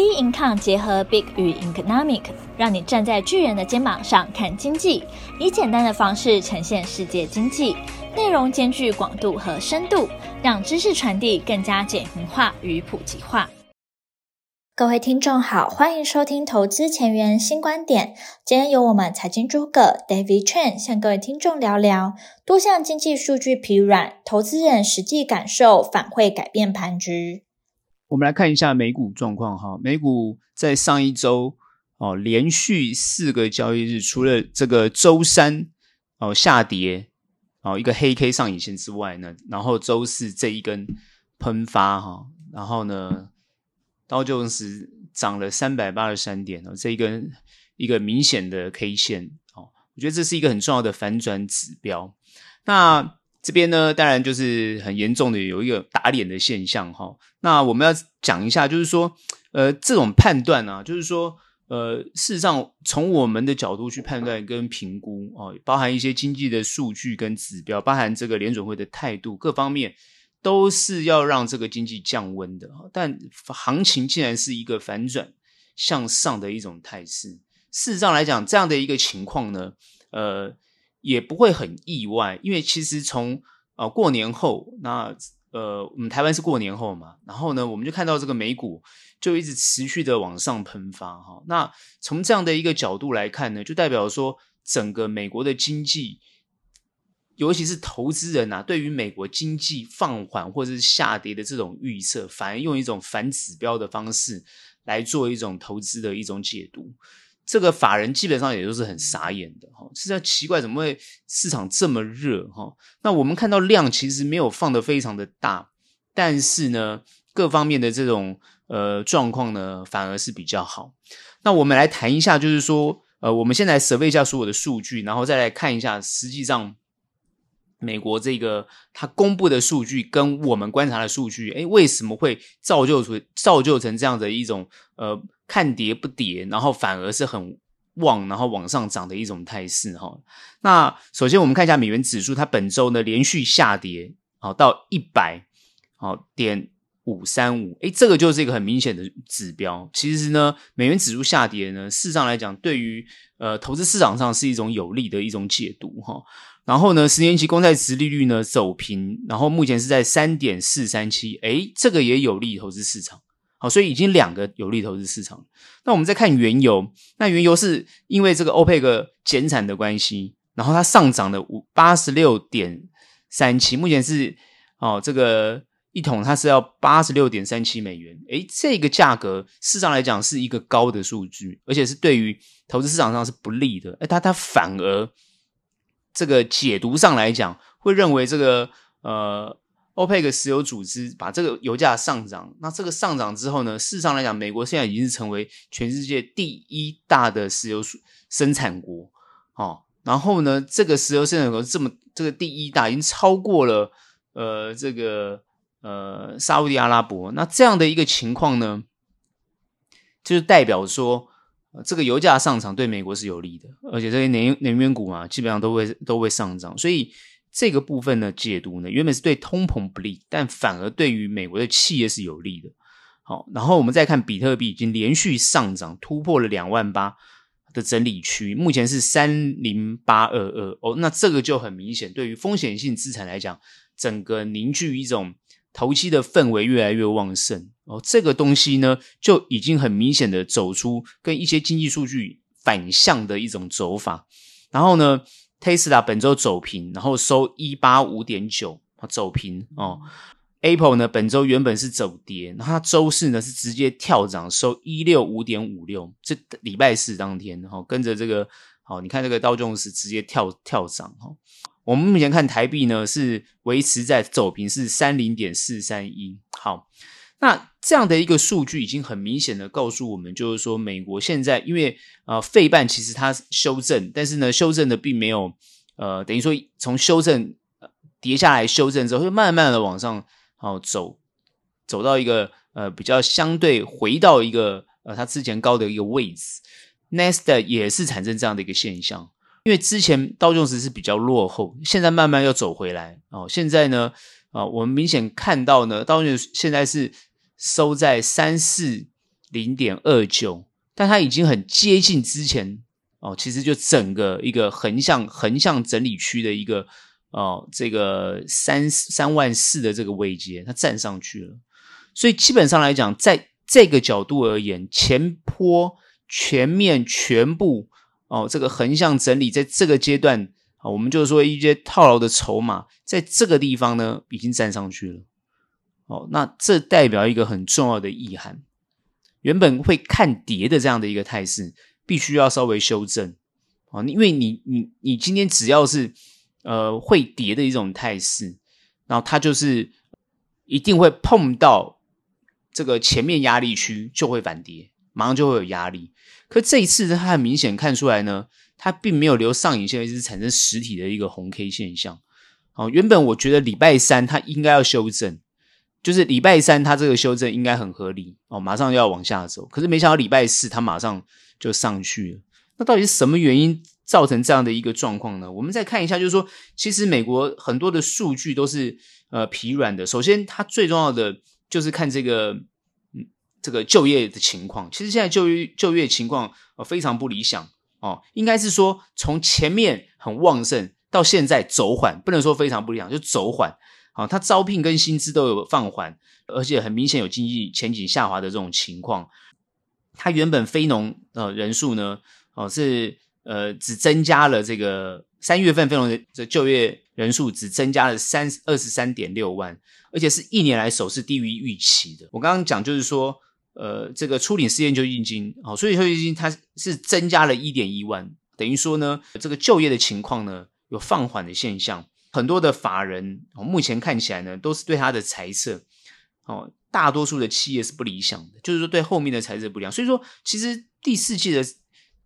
B Income 结合 Big 与 Economic，让你站在巨人的肩膀上看经济，以简单的方式呈现世界经济，内容兼具广度和深度，让知识传递更加简明化与普及化。各位听众好，欢迎收听投资前沿新观点。今天由我们财经诸葛 David Chen 向各位听众聊聊多项经济数据疲软，投资人实际感受反会改变盘局。我们来看一下美股状况哈，美股在上一周哦连续四个交易日，除了这个周三哦下跌哦一个黑 K 上影线之外呢，然后周四这一根喷发哈，然后呢道琼斯涨了三百八十三点哦，这一根一个明显的 K 线哦，我觉得这是一个很重要的反转指标。那这边呢，当然就是很严重的有一个打脸的现象哈。那我们要讲一下，就是说，呃，这种判断啊，就是说，呃，事实上从我们的角度去判断跟评估哦，包含一些经济的数据跟指标，包含这个联准会的态度，各方面都是要让这个经济降温的。但行情竟然是一个反转向上的一种态势。事实上来讲，这样的一个情况呢，呃。也不会很意外，因为其实从呃过年后，那呃我们台湾是过年后嘛，然后呢，我们就看到这个美股就一直持续的往上喷发哈。那从这样的一个角度来看呢，就代表说整个美国的经济，尤其是投资人啊，对于美国经济放缓或者是下跌的这种预测，反而用一种反指标的方式来做一种投资的一种解读。这个法人基本上也都是很傻眼的哈，实在奇怪怎么会市场这么热哈？那我们看到量其实没有放得非常的大，但是呢，各方面的这种呃状况呢，反而是比较好。那我们来谈一下，就是说呃，我们先来 survey 一下所有的数据，然后再来看一下实际上美国这个它公布的数据跟我们观察的数据，诶，为什么会造就出造就成这样的一种呃？看跌不跌，然后反而是很旺，然后往上涨的一种态势哈。那首先我们看一下美元指数，它本周呢连续下跌，好到一百好点五三五，诶，这个就是一个很明显的指标。其实呢，美元指数下跌呢，事实上来讲，对于呃投资市场上是一种有利的一种解读哈。然后呢，十年期公债殖利率呢走平，然后目前是在三点四三七，诶，这个也有利投资市场。好，所以已经两个有利投资市场。那我们再看原油，那原油是因为这个欧佩克减产的关系，然后它上涨了五八十六点三七，目前是哦，这个一桶它是要八十六点三七美元。诶，这个价格市场来讲是一个高的数据，而且是对于投资市场上是不利的。诶，它它反而这个解读上来讲，会认为这个呃。欧佩克石油组织把这个油价上涨，那这个上涨之后呢，事实上来讲，美国现在已经是成为全世界第一大的石油生产国，哦，然后呢，这个石油生产国这么这个第一大，已经超过了呃这个呃沙乌地阿拉伯，那这样的一个情况呢，就是代表说，这个油价上涨对美国是有利的，而且这些能源能源股嘛，基本上都会都会上涨，所以。这个部分的，解读呢，原本是对通膨不利，但反而对于美国的企业是有利的。好，然后我们再看比特币，已经连续上涨，突破了两万八的整理区，目前是三零八二二。哦，那这个就很明显，对于风险性资产来讲，整个凝聚一种投机的氛围越来越旺盛。哦，这个东西呢，就已经很明显的走出跟一些经济数据反向的一种走法。然后呢，Tesla 本周走平，然后收一八五点九，走平哦。Apple 呢，本周原本是走跌，然后它周四呢是直接跳涨，收一六五点五六。这礼拜四当天，哈、哦，跟着这个，好、哦，你看这个道琼斯直接跳跳涨，哈、哦。我们目前看台币呢是维持在走平，是三零点四三一。好，那这样的一个数据已经很明显的告诉我们，就是说美国现在因为呃费半其实它修正，但是呢修正的并没有呃等于说从修正呃跌下来修正之后，会慢慢的往上哦走，走到一个呃比较相对回到一个呃它之前高的一个位置。nesta 也是产生这样的一个现象，因为之前道琼斯是比较落后，现在慢慢又走回来哦。现在呢啊、我们明显看到呢道琼斯现在是。收在三四零点二九，但它已经很接近之前哦，其实就整个一个横向横向整理区的一个哦，这个三三万四的这个位阶，它站上去了。所以基本上来讲，在这个角度而言，前坡全面全部哦，这个横向整理在这个阶段啊、我们就是说一些套牢的筹码，在这个地方呢已经站上去了。哦，那这代表一个很重要的意涵，原本会看跌的这样的一个态势，必须要稍微修正啊，因为你你你今天只要是呃会跌的一种态势，然后它就是一定会碰到这个前面压力区就会反跌，马上就会有压力。可这一次它很明显看出来呢，它并没有留上影线，是产生实体的一个红 K 现象。哦，原本我觉得礼拜三它应该要修正。就是礼拜三，它这个修正应该很合理哦，马上要往下走。可是没想到礼拜四，它马上就上去了。那到底是什么原因造成这样的一个状况呢？我们再看一下，就是说，其实美国很多的数据都是呃疲软的。首先，它最重要的就是看这个嗯这个就业的情况。其实现在就业就业情况呃非常不理想哦，应该是说从前面很旺盛到现在走缓，不能说非常不理想，就走缓。啊，它招聘跟薪资都有放缓，而且很明显有经济前景下滑的这种情况。它原本非农呃人数呢，哦是呃只增加了这个三月份非农的这就业人数只增加了三二十三点六万，而且是一年来首次低于预期的。我刚刚讲就是说，呃这个初领失业救济金，哦，所以救济金它是增加了一点一万，等于说呢，这个就业的情况呢有放缓的现象。很多的法人哦，目前看起来呢，都是对他的财测哦，大多数的企业是不理想的，就是说对后面的财测不良。所以说，其实第四季的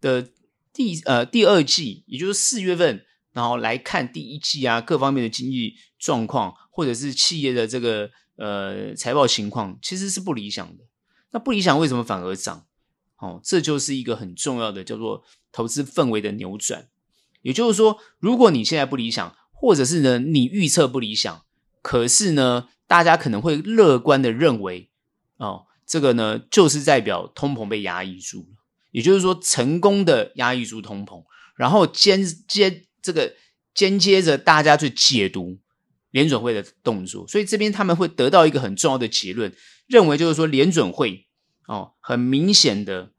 的第呃第二季，也就是四月份，然后来看第一季啊，各方面的经济状况，或者是企业的这个呃财报情况，其实是不理想的。那不理想为什么反而涨？哦，这就是一个很重要的叫做投资氛围的扭转。也就是说，如果你现在不理想，或者是呢，你预测不理想，可是呢，大家可能会乐观的认为，哦，这个呢，就是代表通膨被压抑住了，也就是说，成功的压抑住通膨，然后间接这个间接着大家去解读联准会的动作，所以这边他们会得到一个很重要的结论，认为就是说联准会哦，很明显的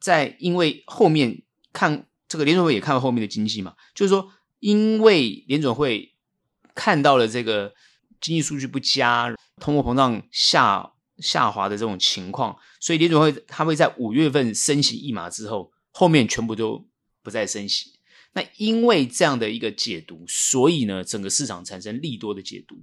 在因为后面看这个联准会也看到后面的经济嘛，就是说。因为联准会看到了这个经济数据不佳、通货膨胀下下滑的这种情况，所以联准会它会在五月份升息一码之后，后面全部都不再升息。那因为这样的一个解读，所以呢，整个市场产生利多的解读。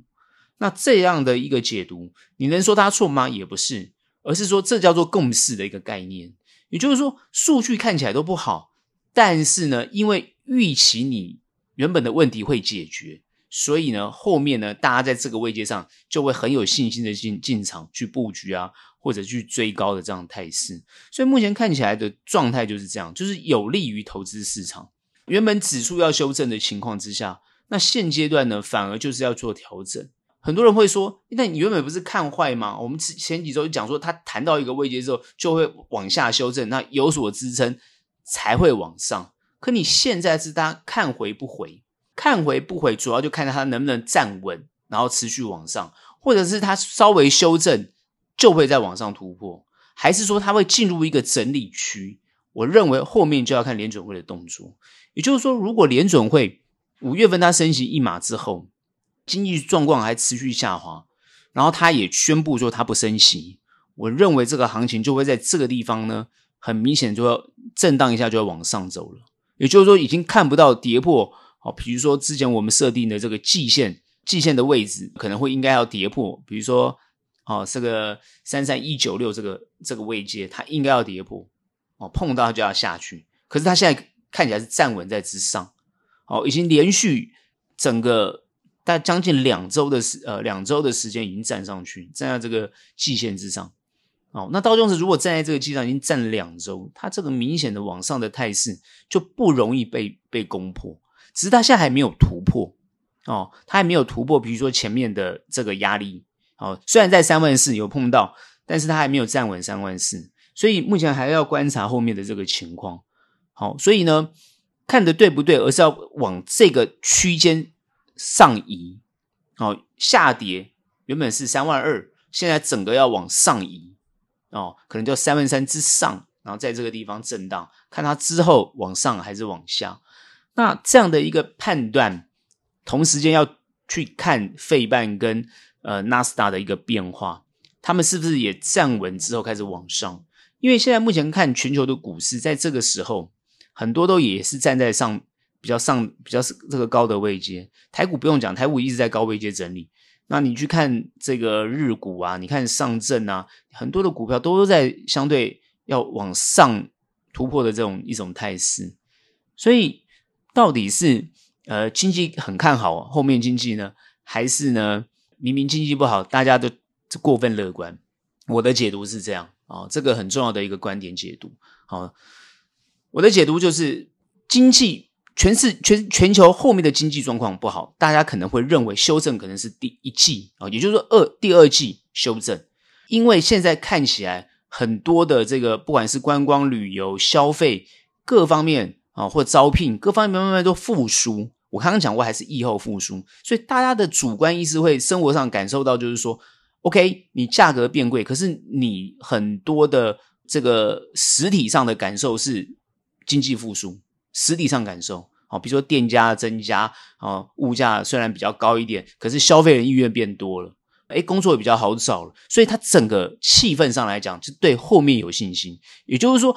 那这样的一个解读，你能说它错吗？也不是，而是说这叫做共识的一个概念。也就是说，数据看起来都不好，但是呢，因为预期你。原本的问题会解决，所以呢，后面呢，大家在这个位阶上就会很有信心的进进场去布局啊，或者去追高的这样态势。所以目前看起来的状态就是这样，就是有利于投资市场。原本指数要修正的情况之下，那现阶段呢，反而就是要做调整。很多人会说，那你原本不是看坏吗？我们前几周讲说，它谈到一个位阶之后就会往下修正，那有所支撑才会往上。可你现在是他看回不回，看回不回，主要就看它能不能站稳，然后持续往上，或者是它稍微修正就会再往上突破，还是说它会进入一个整理区？我认为后面就要看联准会的动作。也就是说，如果联准会五月份它升息一码之后，经济状况还持续下滑，然后它也宣布说它不升息，我认为这个行情就会在这个地方呢，很明显就要震荡一下，就要往上走了。也就是说，已经看不到跌破，好，比如说之前我们设定的这个季线，季线的位置可能会应该要跌破，比如说，哦，这个三三一九六这个这个位阶，它应该要跌破，哦，碰到就要下去，可是它现在看起来是站稳在之上，哦，已经连续整个大将近两周的时，呃，两周的时间已经站上去，站在这个季线之上。哦，那道琼斯如果站在这个基础上已经站了两周，它这个明显的往上的态势就不容易被被攻破，只是它现在还没有突破哦，它还没有突破，比如说前面的这个压力哦，虽然在三万四有碰到，但是它还没有站稳三万四，所以目前还要观察后面的这个情况。好，所以呢，看的对不对，而是要往这个区间上移。哦，下跌原本是三万二，现在整个要往上移。哦，可能就三万三之上，然后在这个地方震荡，看它之后往上还是往下。那这样的一个判断，同时间要去看费半跟呃纳斯达的一个变化，他们是不是也站稳之后开始往上？因为现在目前看全球的股市，在这个时候很多都也是站在上比较上比较这个高的位阶。台股不用讲，台股一直在高位阶整理。那你去看这个日股啊，你看上证啊，很多的股票都在相对要往上突破的这种一种态势，所以到底是呃经济很看好后面经济呢，还是呢明明经济不好，大家都过分乐观？我的解读是这样啊、这个很重要的一个观点解读。好、我的解读就是经济。全是全全球后面的经济状况不好，大家可能会认为修正可能是第一季啊，也就是说二第二季修正，因为现在看起来很多的这个不管是观光旅游、消费各方面啊，或招聘各方面慢慢都复苏。我刚刚讲过，还是疫后复苏，所以大家的主观意识会生活上感受到，就是说，OK，你价格变贵，可是你很多的这个实体上的感受是经济复苏。实体上感受，好，比如说店家增加，哦，物价虽然比较高一点，可是消费人意愿变多了，诶，工作也比较好找了，所以它整个气氛上来讲，就对后面有信心。也就是说，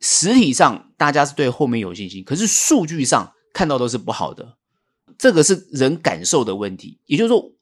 实体上大家是对后面有信心，可是数据上看到都是不好的，这个是人感受的问题。也就是说，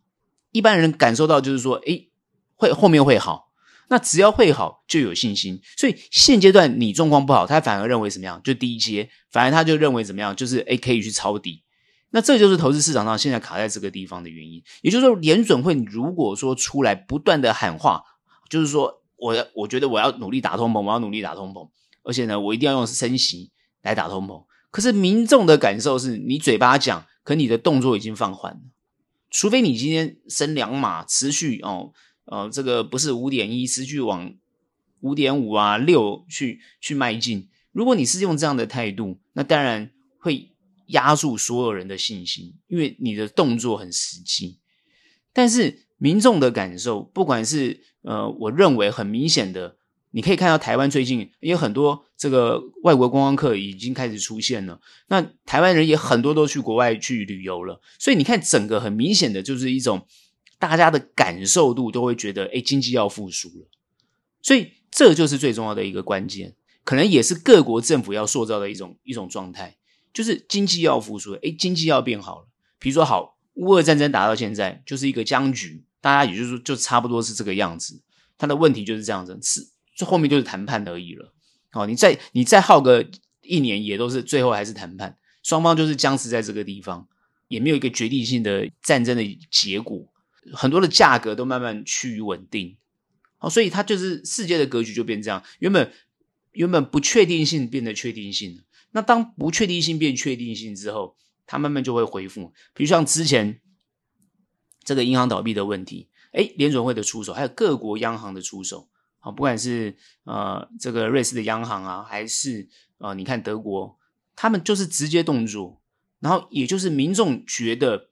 一般人感受到就是说，诶，会后面会好。那只要会好就有信心，所以现阶段你状况不好，他反而认为怎么样？就低阶，反而他就认为怎么样？就是诶可以去抄底。那这就是投资市场上现在卡在这个地方的原因。也就是说，联准会如果说出来不断的喊话，就是说我要我觉得我要努力打通膨，我要努力打通膨，而且呢，我一定要用升息来打通膨。可是民众的感受是你嘴巴讲，可你的动作已经放缓了，除非你今天升两码持续哦。呃，这个不是五点一，持续往五点五啊六去去迈进。如果你是用这样的态度，那当然会压住所有人的信心，因为你的动作很实际。但是民众的感受，不管是呃，我认为很明显的，你可以看到台湾最近也有很多这个外国观光客已经开始出现了，那台湾人也很多都去国外去旅游了，所以你看整个很明显的就是一种。大家的感受度都会觉得，哎，经济要复苏了，所以这就是最重要的一个关键，可能也是各国政府要塑造的一种一种状态，就是经济要复苏哎，经济要变好了。比如说，好，乌俄战争打到现在就是一个僵局，大家也就是说，就差不多是这个样子。它的问题就是这样子，是最后面就是谈判而已了。好，你再你再耗个一年，也都是最后还是谈判，双方就是僵持在这个地方，也没有一个决定性的战争的结果。很多的价格都慢慢趋于稳定，哦，所以它就是世界的格局就变这样。原本原本不确定性变得确定性，那当不确定性变确定性之后，它慢慢就会恢复。比如像之前这个银行倒闭的问题，哎，联准会的出手，还有各国央行的出手，啊，不管是呃这个瑞士的央行啊，还是呃你看德国，他们就是直接动作，然后也就是民众觉得。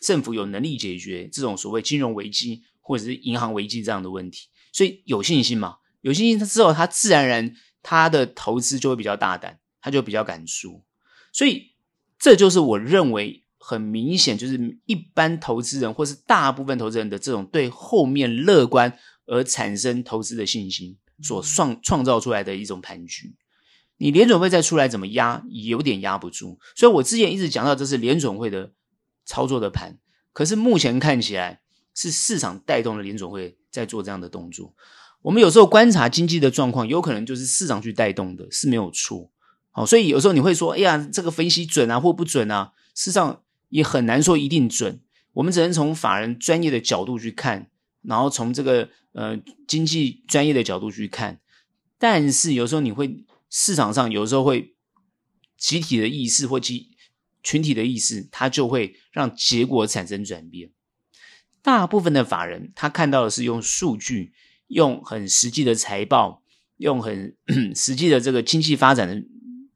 政府有能力解决这种所谓金融危机或者是银行危机这样的问题，所以有信心嘛？有信心他之后，他自然而然他的投资就会比较大胆，他就比较敢输。所以这就是我认为很明显，就是一般投资人或是大部分投资人的这种对后面乐观而产生投资的信心所创创造出来的一种盘局。你联准会再出来怎么压，有点压不住。所以我之前一直讲到，这是联准会的。操作的盘，可是目前看起来是市场带动了联总会在做这样的动作。我们有时候观察经济的状况，有可能就是市场去带动的，是没有错。好，所以有时候你会说：“哎呀，这个分析准啊，或不准啊？”事实上也很难说一定准。我们只能从法人专业的角度去看，然后从这个呃经济专业的角度去看。但是有时候你会市场上有时候会集体的意识或集。群体的意思，它就会让结果产生转变。大部分的法人，他看到的是用数据，用很实际的财报，用很 实际的这个经济发展的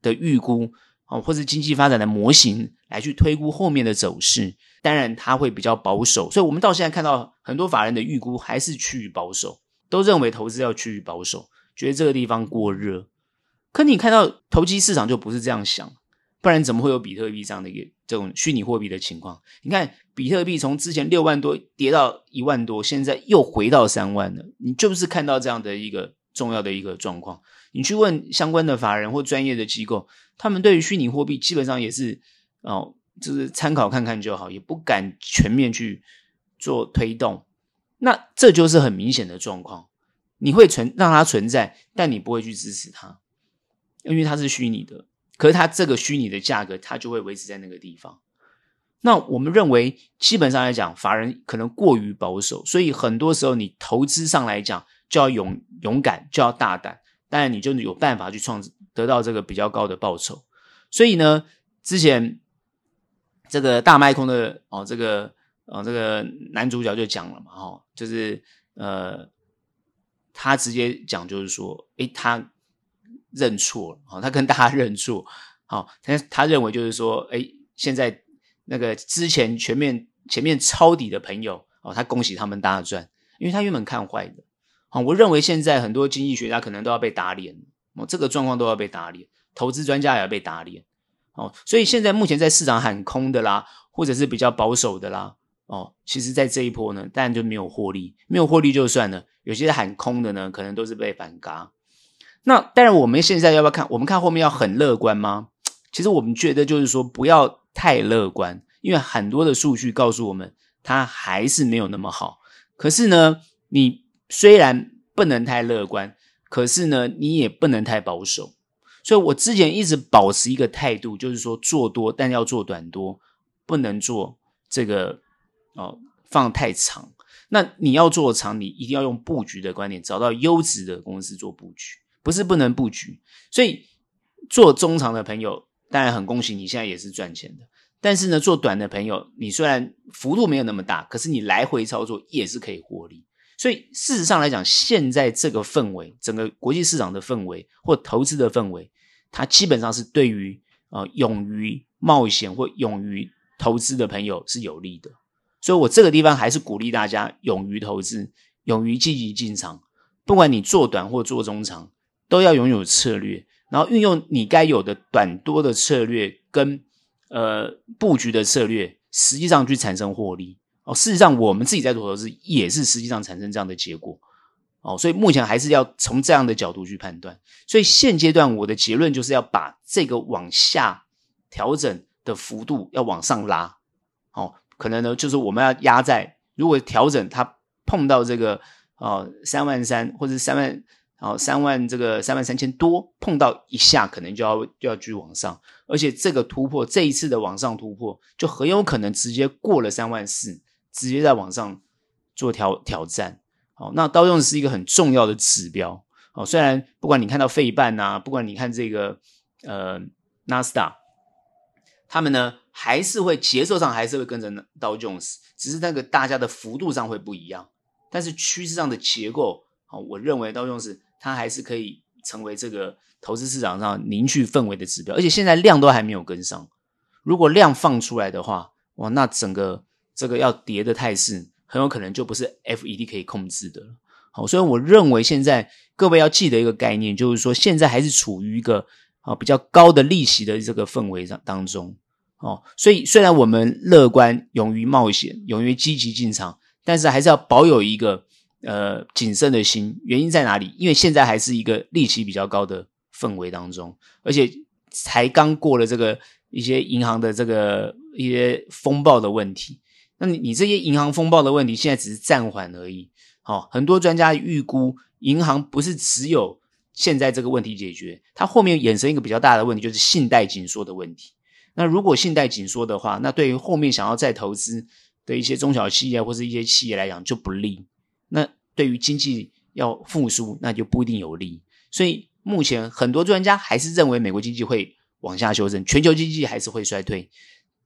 的预估啊，或是经济发展的模型来去推估后面的走势，当然他会比较保守。所以，我们到现在看到很多法人的预估还是趋于保守，都认为投资要趋于保守，觉得这个地方过热。可你看到投机市场就不是这样想，不然怎么会有比特币这样的一个这种虚拟货币的情况？你看比特币从之前六万多跌到一万多，现在又回到三万了，你就是看到这样的一个。重要的一个状况，你去问相关的法人或专业的机构，他们对于虚拟货币基本上也是哦，就是参考看看就好，也不敢全面去做推动。那这就是很明显的状况，你会存让它存在，但你不会去支持它，因为它是虚拟的。可是它这个虚拟的价格，它就会维持在那个地方。那我们认为，基本上来讲，法人可能过于保守，所以很多时候你投资上来讲。就要勇勇敢，就要大胆，当然你就有办法去创得到这个比较高的报酬。所以呢，之前这个大麦空的哦，这个哦，这个男主角就讲了嘛，哦，就是呃，他直接讲就是说，诶，他认错了，哦，他跟大家认错，好，他他认为就是说，诶，现在那个之前全面前面抄底的朋友，哦，他恭喜他们大赚，因为他原本看坏的。我认为现在很多经济学家可能都要被打脸，哦，这个状况都要被打脸，投资专家也要被打脸，哦，所以现在目前在市场喊空的啦，或者是比较保守的啦，哦，其实，在这一波呢，当然就没有获利，没有获利就算了，有些喊空的呢，可能都是被反嘎。那但是，我们现在要不要看？我们看后面要很乐观吗？其实我们觉得就是说不要太乐观，因为很多的数据告诉我们，它还是没有那么好。可是呢，你。虽然不能太乐观，可是呢，你也不能太保守。所以我之前一直保持一个态度，就是说做多，但要做短多，不能做这个哦放太长。那你要做长，你一定要用布局的观点，找到优质的公司做布局，不是不能布局。所以做中长的朋友，当然很恭喜你，现在也是赚钱的。但是呢，做短的朋友，你虽然幅度没有那么大，可是你来回操作也是可以获利。所以事实上来讲，现在这个氛围，整个国际市场的氛围或投资的氛围，它基本上是对于呃勇于冒险或勇于投资的朋友是有利的。所以我这个地方还是鼓励大家勇于投资，勇于积极进场。不管你做短或做中长，都要拥有策略，然后运用你该有的短多的策略跟呃布局的策略，实际上去产生获利。哦，事实上，我们自己在做投资也是实际上产生这样的结果。哦，所以目前还是要从这样的角度去判断。所以现阶段我的结论就是要把这个往下调整的幅度要往上拉。哦，可能呢就是我们要压在，如果调整它碰到这个哦三万三或者三万哦三万这个三万三千多碰到一下，可能就要就要继续往上。而且这个突破这一次的往上突破，就很有可能直接过了三万四。直接在网上做挑挑战，好，那道琼斯是一个很重要的指标，好，虽然不管你看到费半呐，不管你看这个呃纳斯达，他们呢还是会节奏上还是会跟着道琼斯，只是那个大家的幅度上会不一样，但是趋势上的结构，好，我认为道琼斯它还是可以成为这个投资市场上凝聚氛围的指标，而且现在量都还没有跟上，如果量放出来的话，哇，那整个。这个要跌的态势，很有可能就不是 FED 可以控制的了。好，所以我认为现在各位要记得一个概念，就是说现在还是处于一个啊比较高的利息的这个氛围上当中。哦，所以虽然我们乐观、勇于冒险、勇于积极进场，但是还是要保有一个呃谨慎的心。原因在哪里？因为现在还是一个利息比较高的氛围当中，而且才刚过了这个一些银行的这个一些风暴的问题。那你你这些银行风暴的问题，现在只是暂缓而已。好，很多专家预估，银行不是只有现在这个问题解决，它后面衍生一个比较大的问题，就是信贷紧缩的问题。那如果信贷紧缩的话，那对于后面想要再投资的一些中小企业或是一些企业来讲就不利。对于经济要复苏，那就不一定有利。所以目前很多专家还是认为美国经济会往下修正，全球经济还是会衰退，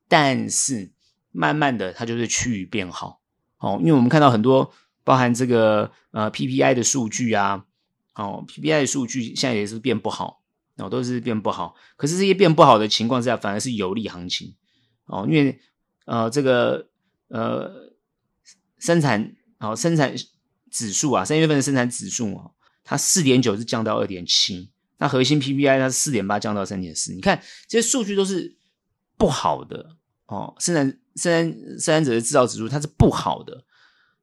但是。慢慢的，它就是趋于变好，哦，因为我们看到很多包含这个呃 PPI 的数据啊，哦，PPI 的数据现在也是变不好，哦，都是变不好。可是这些变不好的情况之下，反而是有利行情哦，因为呃，这个呃生产哦生产指数啊，三月份的生产指数啊，它四点九是降到二点七，那核心 PPI 它是四点八降到三点四。你看这些数据都是不好的哦，生产生产生产者的制造指数它是不好的，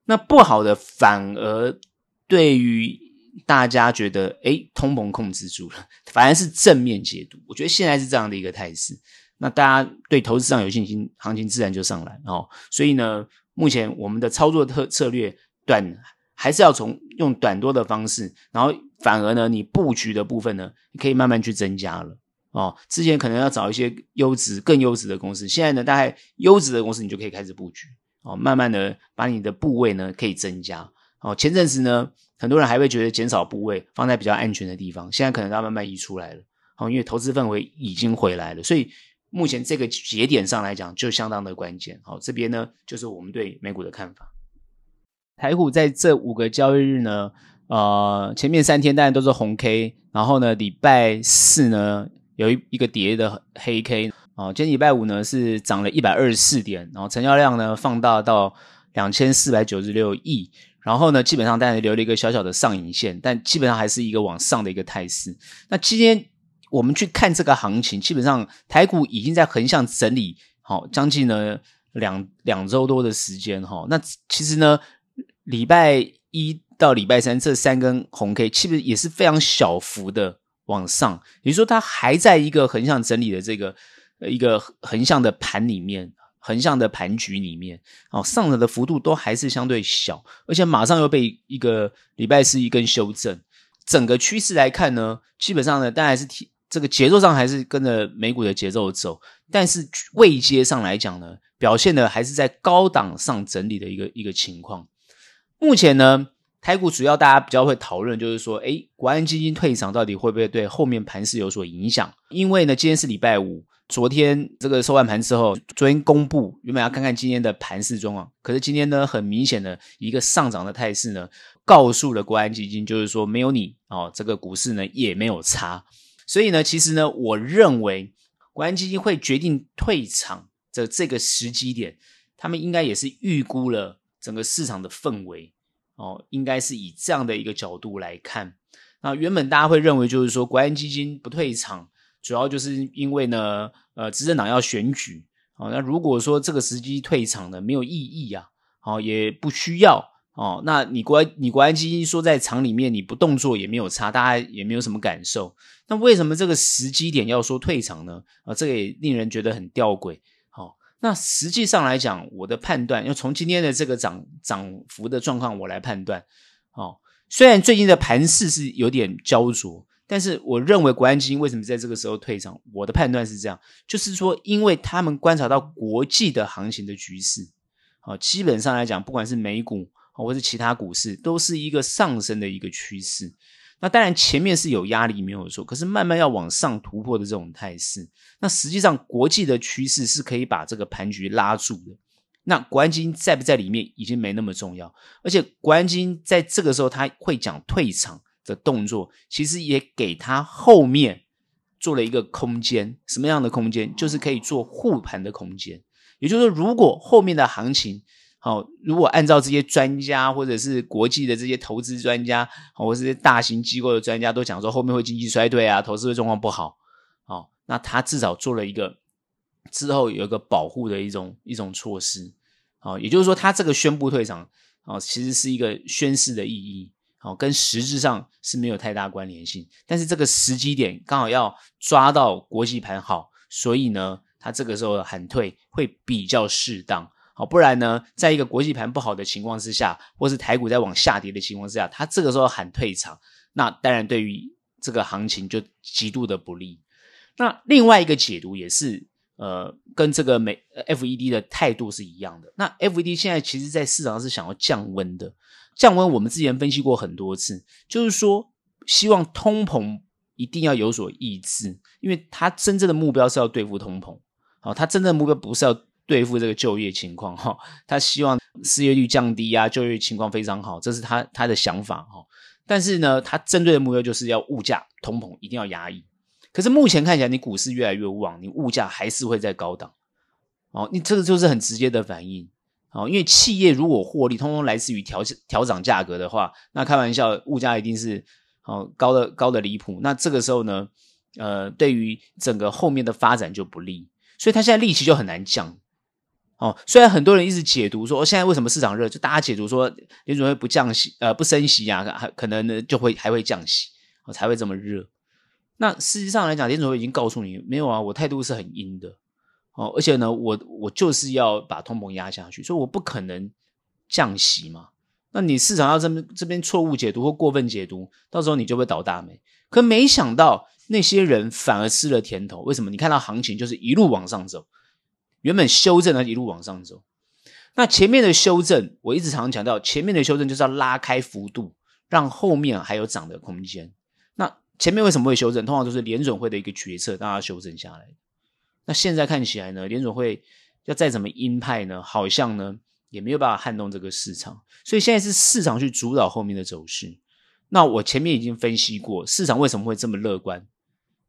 那不好的反而对于大家觉得，诶，通膨控制住了，反而是正面解读。我觉得现在是这样的一个态势，那大家对投资上有信心，行情自然就上来哦。所以呢，目前我们的操作特策略，短还是要从用短多的方式，然后反而呢，你布局的部分呢，可以慢慢去增加了哦。之前可能要找一些优质、更优质的公司，现在呢，大概优质的公司你就可以开始布局哦，慢慢的把你的部位呢可以增加哦。前阵子呢。很多人还会觉得减少部位放在比较安全的地方，现在可能要慢慢移出来了。哦，因为投资氛围已经回来了，所以目前这个节点上来讲就相当的关键。好，这边呢就是我们对美股的看法。台股在这五个交易日呢，呃，前面三天当然都是红 K，然后呢礼拜四呢有一一个跌的黑 K。哦，今天礼拜五呢是涨了一百二十四点，然后成交量呢放大到两千四百九十六亿。然后呢，基本上当然留了一个小小的上影线，但基本上还是一个往上的一个态势。那今天我们去看这个行情，基本上台股已经在横向整理，好，将近呢两两周多的时间哈。那其实呢，礼拜一到礼拜三这三根红 K，其实也是非常小幅的往上，也就是说它还在一个横向整理的这个一个横向的盘里面。横向的盘局里面，哦，上涨的幅度都还是相对小，而且马上又被一个礼拜四一根修正。整个趋势来看呢，基本上呢，当然是提这个节奏上还是跟着美股的节奏走，但是位阶上来讲呢，表现的还是在高档上整理的一个一个情况。目前呢，台股主要大家比较会讨论就是说，诶，国安基金退场到底会不会对后面盘势有所影响？因为呢，今天是礼拜五。昨天这个收完盘之后，昨天公布原本要看看今天的盘势状况，可是今天呢，很明显的一个上涨的态势呢，告诉了国安基金，就是说没有你哦，这个股市呢也没有差。所以呢，其实呢，我认为国安基金会决定退场的这个时机点，他们应该也是预估了整个市场的氛围哦，应该是以这样的一个角度来看。那原本大家会认为就是说国安基金不退场。主要就是因为呢，呃，执政党要选举，哦，那如果说这个时机退场呢，没有意义啊，哦，也不需要哦，那你国你国安基金说在场里面你不动作也没有差，大家也没有什么感受，那为什么这个时机点要说退场呢？啊，这个也令人觉得很吊诡。那实际上来讲，我的判断要从今天的这个涨涨幅的状况我来判断，哦，虽然最近的盘势是有点焦灼。但是我认为国安基金为什么在这个时候退场？我的判断是这样，就是说，因为他们观察到国际的行情的局势，啊，基本上来讲，不管是美股或是其他股市，都是一个上升的一个趋势。那当然前面是有压力没有错，可是慢慢要往上突破的这种态势，那实际上国际的趋势是可以把这个盘局拉住的。那国安基金在不在里面已经没那么重要，而且国安基金在这个时候他会讲退场。的动作其实也给他后面做了一个空间，什么样的空间？就是可以做护盘的空间。也就是说，如果后面的行情好，如果按照这些专家或者是国际的这些投资专家，或者是大型机构的专家都讲说后面会经济衰退啊，投资的状况不好，好，那他至少做了一个之后有一个保护的一种一种措施，好，也就是说，他这个宣布退场哦，其实是一个宣示的意义。哦，跟实质上是没有太大关联性，但是这个时机点刚好要抓到国际盘好，所以呢，他这个时候喊退会比较适当。好，不然呢，在一个国际盘不好的情况之下，或是台股在往下跌的情况之下，他这个时候喊退场，那当然对于这个行情就极度的不利。那另外一个解读也是，呃，跟这个美 FED 的态度是一样的。那 FED 现在其实在市场上是想要降温的。降温，我们之前分析过很多次，就是说希望通膨一定要有所抑制，因为他真正的目标是要对付通膨，好，他真正的目标不是要对付这个就业情况，哈，他希望失业率降低啊，就业情况非常好，这是他他的想法，哈。但是呢，他针对的目标就是要物价通膨一定要压抑。可是目前看起来，你股市越来越旺，你物价还是会在高档。哦，你这个就是很直接的反应。哦，因为企业如果获利通通来自于调调涨价格的话，那开玩笑，物价一定是哦高的高的离谱。那这个时候呢，呃，对于整个后面的发展就不利。所以他现在利息就很难降。哦，虽然很多人一直解读说，现在为什么市场热，就大家解读说联准会不降息，呃，不升息啊，还可能呢就会还会降息，哦，才会这么热。那实际上来讲，联准会已经告诉你，没有啊，我态度是很阴的，哦，而且呢，我我就是要把通膨压下去，所以我不可能降息嘛。那你市场要这边这边错误解读或过分解读，到时候你就会倒大霉。可没想到那些人反而吃了甜头，为什么？你看到行情就是一路往上走。原本修正的一路往上走，那前面的修正，我一直常常强调，前面的修正就是要拉开幅度，让后面还有涨的空间。那前面为什么会修正？通常都是联准会的一个决策，让它修正下来。那现在看起来呢，联准会要再怎么鹰派呢，好像呢也没有办法撼动这个市场。所以现在是市场去主导后面的走势。那我前面已经分析过，市场为什么会这么乐观？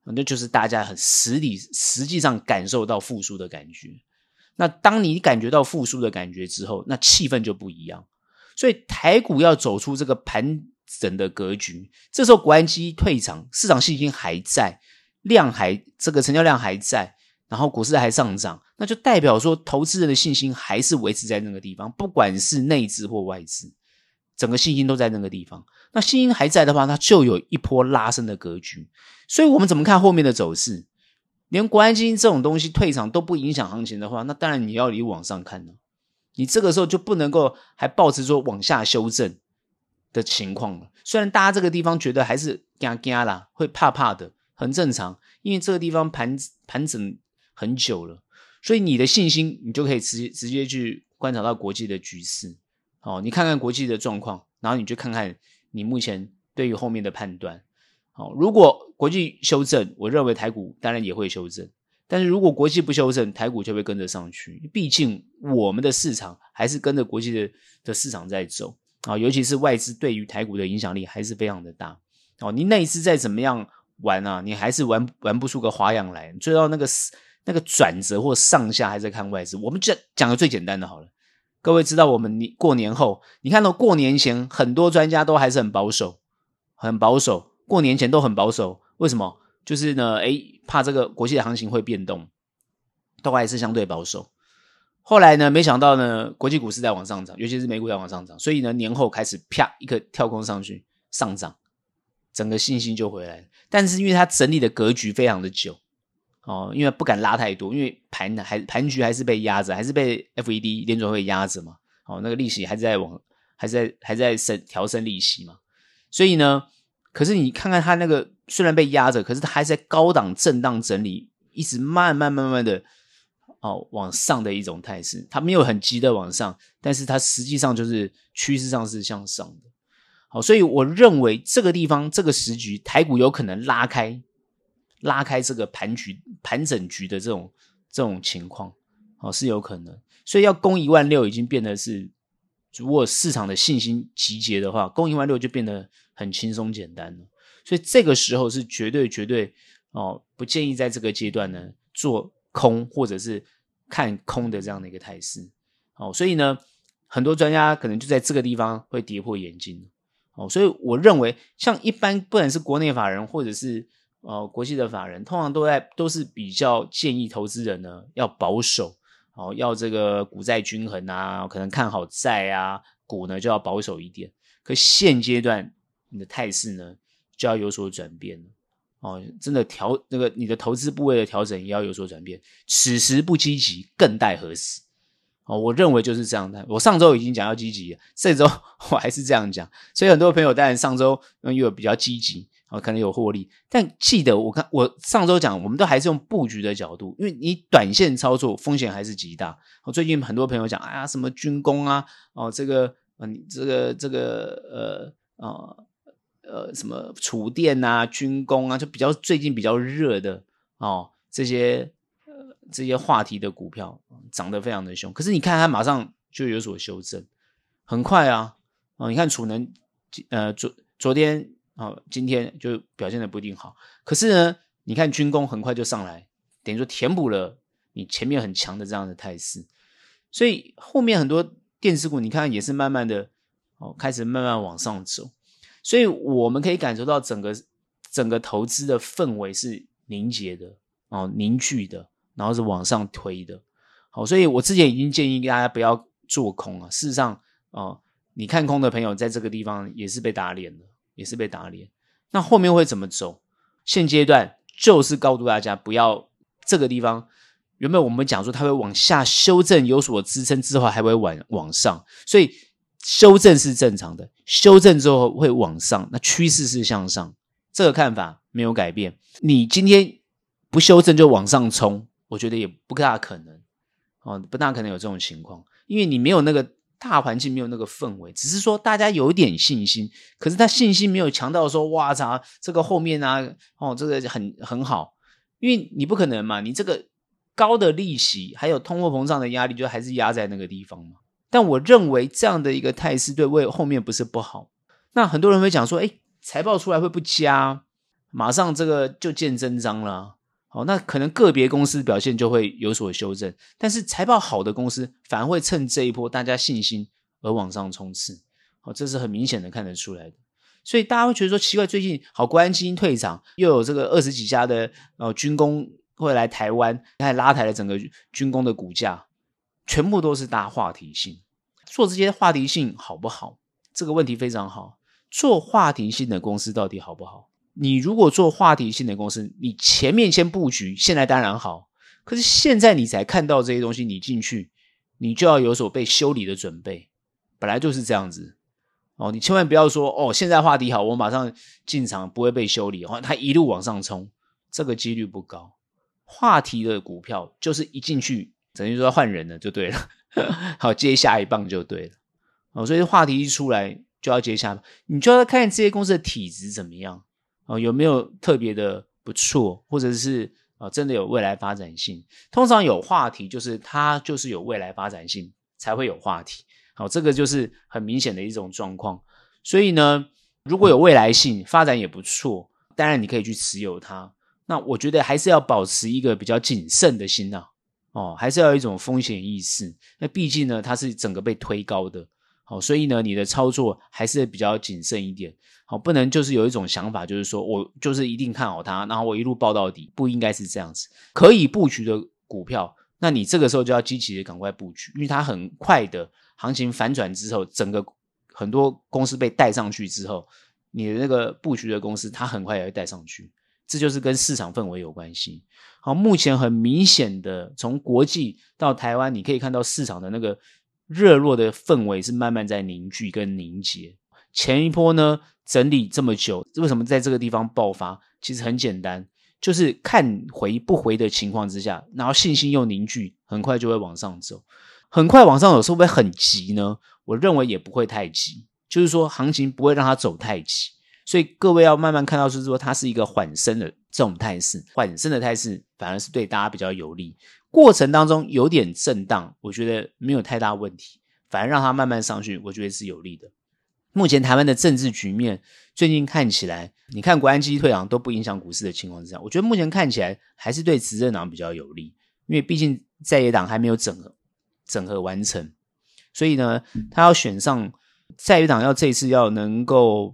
那就是大家很实体、实际上感受到复苏的感觉。那当你感觉到复苏的感觉之后，那气氛就不一样。所以台股要走出这个盘整的格局，这时候国安基退场，市场信心还在，量还这个成交量还在，然后股市还上涨，那就代表说投资人的信心还是维持在那个地方，不管是内资或外资，整个信心都在那个地方。那信心还在的话，那就有一波拉升的格局。所以我们怎么看后面的走势？连国安基金这种东西退场都不影响行情的话，那当然你要离往上看了。你这个时候就不能够还抱持说往下修正的情况了。虽然大家这个地方觉得还是惊惊啦，会怕怕的，很正常，因为这个地方盘盘整很久了，所以你的信心你就可以直接直接去观察到国际的局势。哦，你看看国际的状况，然后你就看看你目前对于后面的判断。好，如果国际修正，我认为台股当然也会修正。但是如果国际不修正，台股就会跟着上去。毕竟我们的市场还是跟着国际的的市场在走啊，尤其是外资对于台股的影响力还是非常的大。哦，你内资再怎么样玩啊，你还是玩玩不出个花样来。追到那个那个转折或上下，还在看外资。我们就讲个最简单的好了。各位知道，我们你过年后，你看到过年前很多专家都还是很保守，很保守。过年前都很保守，为什么？就是呢，诶，怕这个国际的行情会变动，都还是相对保守。后来呢，没想到呢，国际股市在往上涨，尤其是美股在往上涨，所以呢，年后开始啪一个跳空上去上涨，整个信心就回来了。但是因为它整理的格局非常的久，哦，因为不敢拉太多，因为盘还盘局还是被压着，还是被 FED 联准会压着嘛，哦，那个利息还是在往，还在还在升调升利息嘛，所以呢。可是你看看它那个虽然被压着，可是它还在高档震荡整理，一直慢慢慢慢的哦往上的一种态势，它没有很急的往上，但是它实际上就是趋势上是向上的。好，所以我认为这个地方这个时局台股有可能拉开拉开这个盘局盘整局的这种这种情况，哦是有可能，所以要攻一万六已经变得是。如果市场的信心集结的话，攻一万六就变得很轻松简单了。所以这个时候是绝对绝对哦，不建议在这个阶段呢做空或者是看空的这样的一个态势。哦，所以呢，很多专家可能就在这个地方会跌破眼镜。哦，所以我认为，像一般不管是国内法人或者是呃国际的法人，通常都在都是比较建议投资人呢要保守。哦，要这个股债均衡啊，可能看好债啊，股呢就要保守一点。可现阶段你的态势呢就要有所转变。哦，真的调那个你的投资部位的调整也要有所转变。此时不积极，更待何时？哦，我认为就是这样的。我上周已经讲要积极了，这周我还是这样讲。所以很多朋友当然上周又有比较积极。哦，可能有获利，但记得我看我上周讲，我们都还是用布局的角度，因为你短线操作风险还是极大。我最近很多朋友讲，哎呀，什么军工啊，哦，这个，嗯、呃，这个这个，呃，呃，呃，什么储电啊，军工啊，就比较最近比较热的哦，这些呃这些话题的股票涨得非常的凶。可是你看它马上就有所修正，很快啊，哦，你看储能，呃，昨。昨天哦，今天就表现的不一定好。可是呢，你看军工很快就上来，等于说填补了你前面很强的这样的态势，所以后面很多电子股你看也是慢慢的哦，开始慢慢往上走。所以我们可以感受到整个整个投资的氛围是凝结的哦，凝聚的，然后是往上推的。好，所以我之前已经建议大家不要做空啊。事实上，哦，你看空的朋友在这个地方也是被打脸的，也是被打脸。那后面会怎么走？现阶段就是告诉大家，不要这个地方。原本我们讲说它会往下修正，有所支撑之后还会往往上，所以修正是正常的。修正之后会往上，那趋势是向上，这个看法没有改变。你今天不修正就往上冲，我觉得也不大可能。哦，不大可能有这种情况，因为你没有那个大环境，没有那个氛围，只是说大家有点信心，可是他信心没有强到说，哇操，这个后面啊，哦，这个很很好，因为你不可能嘛，你这个高的利息还有通货膨胀的压力，就还是压在那个地方嘛。但我认为这样的一个态势对未后面不是不好。那很多人会讲说，哎，财报出来会不佳，马上这个就见真章了。哦，那可能个别公司表现就会有所修正，但是财报好的公司反而会趁这一波大家信心而往上冲刺。哦，这是很明显的看得出来的。所以大家会觉得说奇怪，最近好国安基金退场，又有这个二十几家的呃军工会来台湾，还拉抬了整个军工的股价，全部都是大话题性。做这些话题性好不好？这个问题非常好。做话题性的公司到底好不好？你如果做话题性的公司，你前面先布局，现在当然好。可是现在你才看到这些东西，你进去，你就要有所被修理的准备。本来就是这样子哦，你千万不要说哦，现在话题好，我马上进场不会被修理，哦，它一路往上冲，这个几率不高。话题的股票就是一进去，等于说换人了就对了，好，接下一棒就对了。哦，所以话题一出来就要接下，你就要看这些公司的体质怎么样。哦，有没有特别的不错，或者是啊，真的有未来发展性？通常有话题，就是它就是有未来发展性才会有话题。好，这个就是很明显的一种状况。所以呢，如果有未来性，发展也不错，当然你可以去持有它。那我觉得还是要保持一个比较谨慎的心啊，哦，还是要有一种风险意识。那毕竟呢，它是整个被推高的。好，所以呢，你的操作还是比较谨慎一点。好，不能就是有一种想法，就是说我就是一定看好它，然后我一路抱到底，不应该是这样子。可以布局的股票，那你这个时候就要积极的赶快布局，因为它很快的行情反转之后，整个很多公司被带上去之后，你的那个布局的公司，它很快也会带上去。这就是跟市场氛围有关系。好，目前很明显的从国际到台湾，你可以看到市场的那个。热络的氛围是慢慢在凝聚跟凝结。前一波呢，整理这么久，为什么在这个地方爆发？其实很简单，就是看回不回的情况之下，然后信心又凝聚，很快就会往上走。很快往上走，是不会很急呢？我认为也不会太急，就是说行情不会让它走太急。所以各位要慢慢看到，是说它是一个缓升的这种态势，缓升的态势反而是对大家比较有利。过程当中有点震荡，我觉得没有太大问题，反而让它慢慢上去，我觉得是有利的。目前台湾的政治局面最近看起来，你看国安基金退场都不影响股市的情况之下，我觉得目前看起来还是对执政党比较有利，因为毕竟在野党还没有整合整合完成，所以呢，他要选上在野党要这次要能够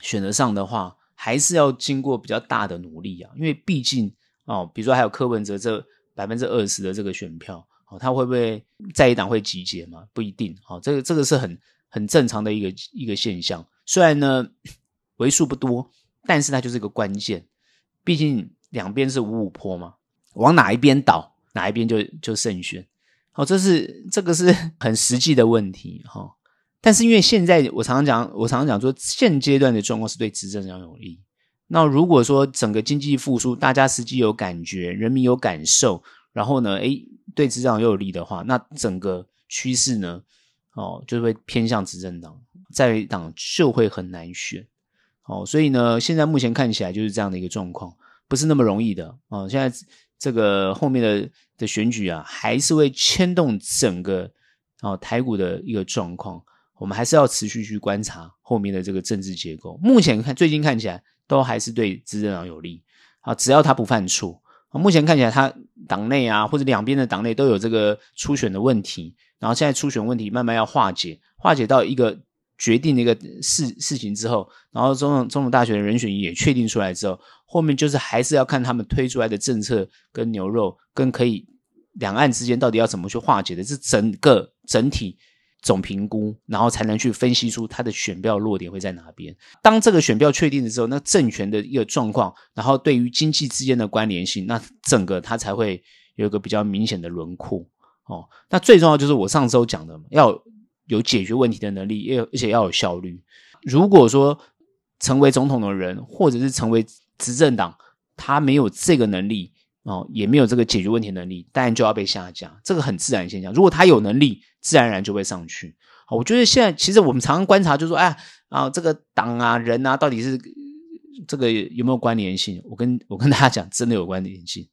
选得上的话，还是要经过比较大的努力啊，因为毕竟哦，比如说还有柯文哲这。百分之二十的这个选票，哦，他会不会在一党会集结嘛？不一定，哦，这个这个是很很正常的一个一个现象。虽然呢为数不多，但是它就是一个关键。毕竟两边是五五坡嘛，往哪一边倒，哪一边就就胜选。好，这是这个是 很实际的问题，哈。但是因为现在我常常讲，我常常讲说，现阶段的状况是对执政党有利。那如果说整个经济复苏，大家实际有感觉，人民有感受，然后呢，诶，对执政党又有利的话，那整个趋势呢，哦，就会偏向执政党，在党就会很难选，哦，所以呢，现在目前看起来就是这样的一个状况，不是那么容易的，哦，现在这个后面的的选举啊，还是会牵动整个哦台股的一个状况，我们还是要持续去观察后面的这个政治结构。目前看，最近看起来都还是对执政党有利啊，只要他不犯错啊。目前看起来，他党内啊，或者两边的党内都有这个初选的问题，然后现在初选问题慢慢要化解，化解到一个决定的一个事事情之后，然后总统总统大选的人选也确定出来之后，后面就是还是要看他们推出来的政策跟牛肉，跟可以两岸之间到底要怎么去化解的，这整个整体。总评估，然后才能去分析出他的选票落点会在哪边。当这个选票确定的时候，那政权的一个状况，然后对于经济之间的关联性，那整个它才会有一个比较明显的轮廓。哦，那最重要就是我上周讲的，要有解决问题的能力，也而且要有效率。如果说成为总统的人，或者是成为执政党，他没有这个能力。哦，也没有这个解决问题能力，当然就要被下架，这个很自然现象。如果他有能力，自然而然就会上去。我觉得现在其实我们常常观察，就是说，哎，啊，这个党啊、人啊，到底是这个有没有关联性？我跟我跟大家讲，真的有关联性。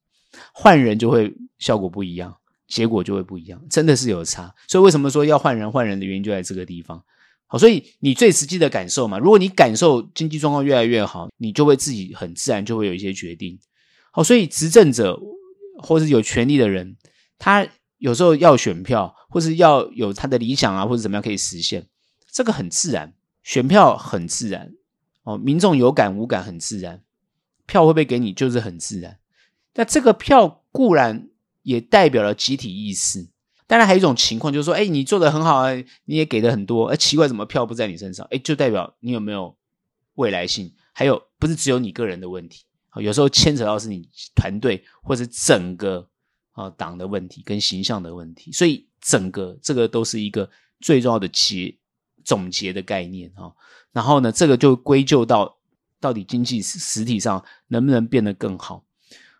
换人就会效果不一样，结果就会不一样，真的是有差。所以为什么说要换人？换人的原因就在这个地方。好，所以你最实际的感受嘛，如果你感受经济状况越来越好，你就会自己很自然就会有一些决定。哦，所以执政者或是有权力的人，他有时候要选票，或是要有他的理想啊，或者怎么样可以实现，这个很自然，选票很自然，哦，民众有感无感很自然，票会不会给你就是很自然。那这个票固然也代表了集体意识，当然还有一种情况就是说，哎，你做的很好啊，你也给的很多，哎，奇怪，怎么票不在你身上？哎，就代表你有没有未来性，还有不是只有你个人的问题。有时候牵扯到是你团队或者整个啊党的问题跟形象的问题，所以整个这个都是一个最重要的结总结的概念啊。然后呢，这个就归咎到到底经济实体上能不能变得更好。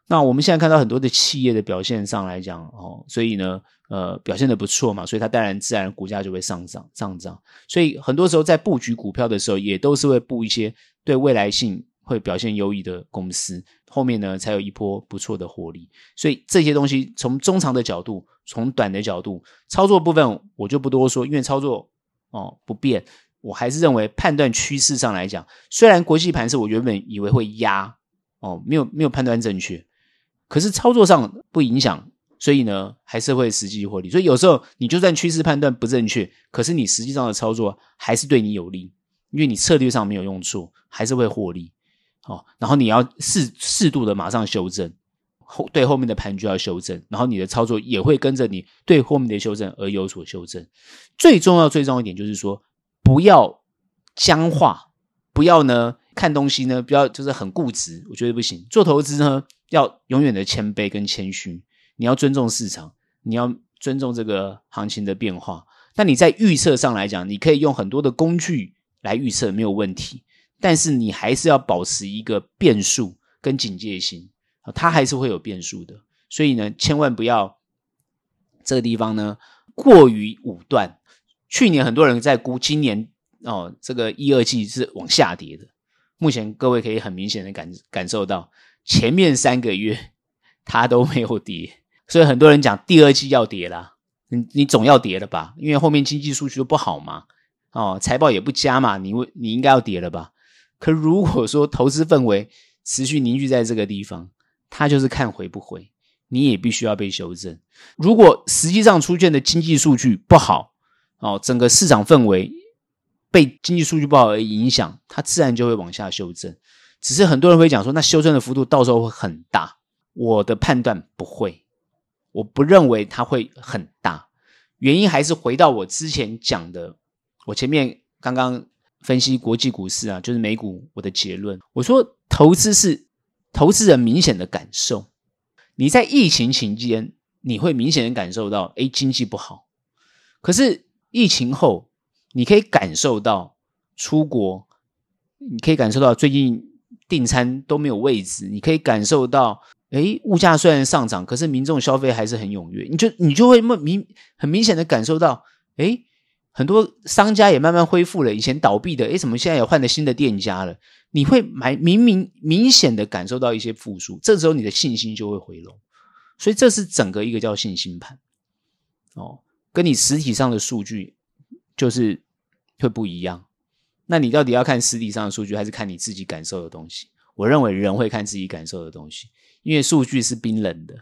那我们现在看到很多的企业的表现上来讲哦，所以呢呃表现得不错嘛，所以它当然自然股价就会上涨上涨。所以很多时候在布局股票的时候，也都是会布一些对未来性。会表现优异的公司，后面呢才有一波不错的获利。所以这些东西从中长的角度，从短的角度，操作部分我就不多说，因为操作哦不变。我还是认为判断趋势上来讲，虽然国际盘是我原本以为会压哦，没有没有判断正确，可是操作上不影响，所以呢还是会实际获利。所以有时候你就算趋势判断不正确，可是你实际上的操作还是对你有利，因为你策略上没有用错，还是会获利。哦，然后你要适适度的马上修正，后对后面的盘就要修正，然后你的操作也会跟着你对后面的修正而有所修正。最重要、最重要一点就是说，不要僵化，不要呢看东西呢，不要就是很固执，我觉得不行。做投资呢，要永远的谦卑跟谦虚，你要尊重市场，你要尊重这个行情的变化。那你在预测上来讲，你可以用很多的工具来预测，没有问题。但是你还是要保持一个变数跟警戒心，它还是会有变数的。所以呢，千万不要这个地方呢过于武断。去年很多人在估今年哦，这个一二季是往下跌的。目前各位可以很明显的感感受到，前面三个月它都没有跌，所以很多人讲第二季要跌啦。你你总要跌了吧？因为后面经济数据都不好嘛，哦，财报也不佳嘛，你你应该要跌了吧？可如果说投资氛围持续凝聚在这个地方，它就是看回不回，你也必须要被修正。如果实际上出现的经济数据不好，哦，整个市场氛围被经济数据不好而影响，它自然就会往下修正。只是很多人会讲说，那修正的幅度到时候会很大。我的判断不会，我不认为它会很大。原因还是回到我之前讲的，我前面刚刚。分析国际股市啊，就是美股。我的结论，我说投资是投资人明显的感受。你在疫情期间，你会明显的感受到，哎，经济不好。可是疫情后，你可以感受到出国，你可以感受到最近订餐都没有位置，你可以感受到，哎，物价虽然上涨，可是民众消费还是很踊跃。你就你就会明很明显的感受到，哎。很多商家也慢慢恢复了，以前倒闭的，诶，怎么现在有换了新的店家了？你会买明明明显的感受到一些复苏，这时候你的信心就会回笼，所以这是整个一个叫信心盘，哦，跟你实体上的数据就是会不一样。那你到底要看实体上的数据，还是看你自己感受的东西？我认为人会看自己感受的东西，因为数据是冰冷的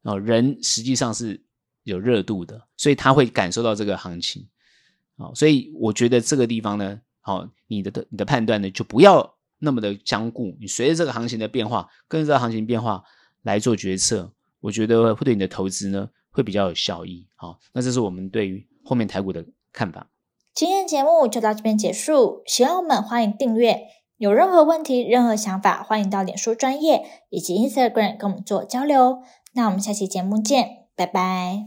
哦，人实际上是有热度的，所以他会感受到这个行情。好，所以我觉得这个地方呢，好，你的你的判断呢，就不要那么的僵固，你随着这个行情的变化，跟着这个行情变化来做决策，我觉得会对你的投资呢会比较有效益。好，那这是我们对于后面台股的看法。今天节目就到这边结束，喜欢我们欢迎订阅，有任何问题、任何想法，欢迎到脸书专业以及 Instagram 跟我们做交流。那我们下期节目见，拜拜。